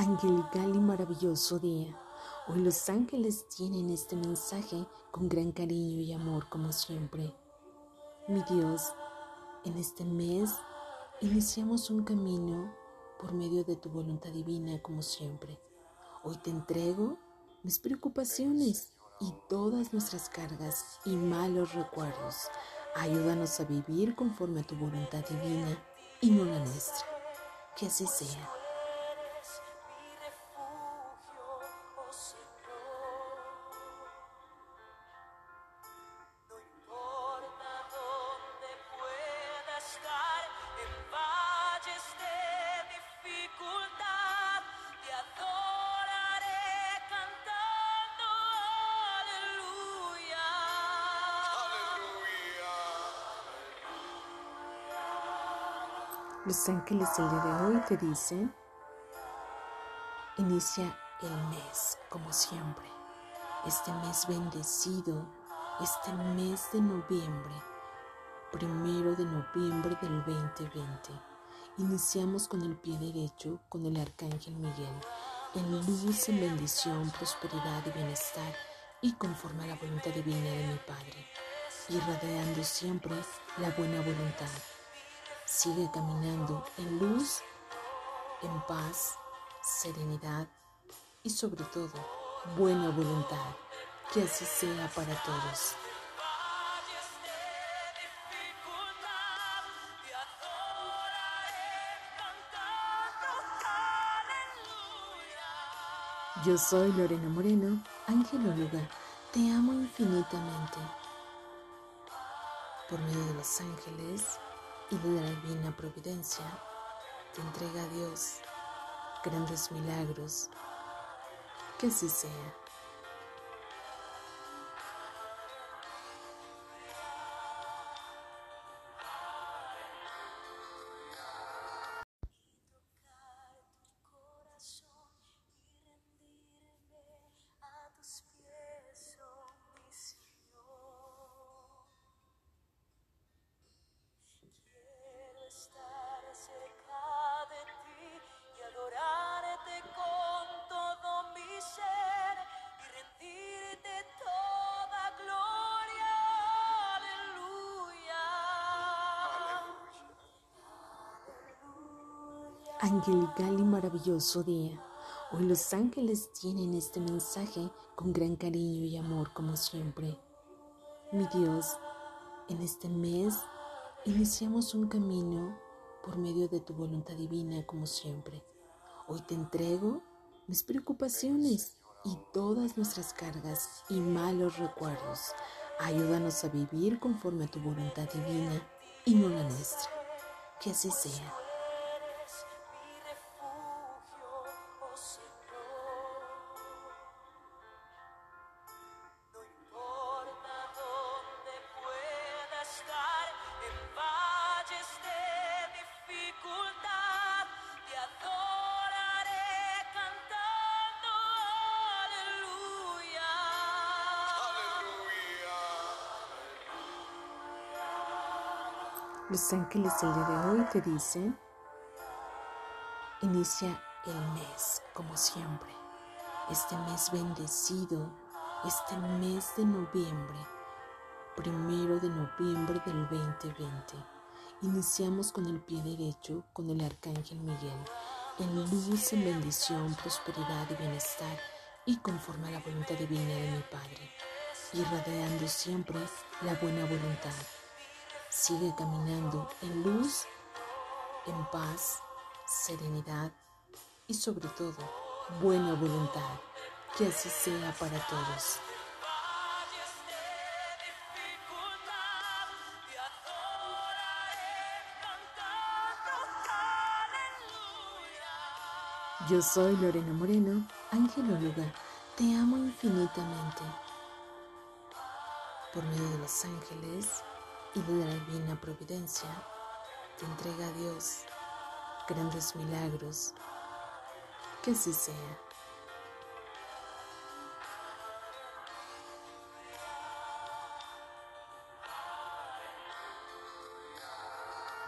Angelical y maravilloso día. Hoy los ángeles tienen este mensaje con gran cariño y amor como siempre. Mi Dios, en este mes iniciamos un camino por medio de tu voluntad divina como siempre. Hoy te entrego mis preocupaciones y todas nuestras cargas y malos recuerdos. Ayúdanos a vivir conforme a tu voluntad divina y no la nuestra. Que así sea. Los ángeles del día de hoy te dicen, inicia el mes como siempre, este mes bendecido, este mes de noviembre, primero de noviembre del 2020. Iniciamos con el pie derecho con el arcángel Miguel, en luz, en bendición, prosperidad y bienestar, y conforme a la voluntad divina de mi Padre, irradiando siempre la buena voluntad Sigue caminando en luz, en paz, serenidad y sobre todo buena voluntad. Que así sea para todos. Yo soy Lorena Moreno, angelóloga. Te amo infinitamente. Por medio de los ángeles, y de la divina providencia te entrega a Dios grandes milagros. Que así sea. Angelical y maravilloso día. Hoy los ángeles tienen este mensaje con gran cariño y amor como siempre. Mi Dios, en este mes iniciamos un camino por medio de tu voluntad divina como siempre. Hoy te entrego mis preocupaciones y todas nuestras cargas y malos recuerdos. Ayúdanos a vivir conforme a tu voluntad divina y no la nuestra. Que así sea. Los ángeles del día de hoy te dicen, inicia el mes como siempre, este mes bendecido, este mes de noviembre, primero de noviembre del 2020. Iniciamos con el pie derecho con el arcángel Miguel, en luz, en bendición, prosperidad y bienestar, y conforme a la voluntad divina de mi Padre, irradiando siempre la buena voluntad Sigue caminando en luz, en paz, serenidad y sobre todo buena voluntad. Que así sea para todos. Yo soy Lorena Moreno, angelóloga. Te amo infinitamente. Por medio de los ángeles, y de la divina providencia te entrega a Dios grandes milagros. Que así sea.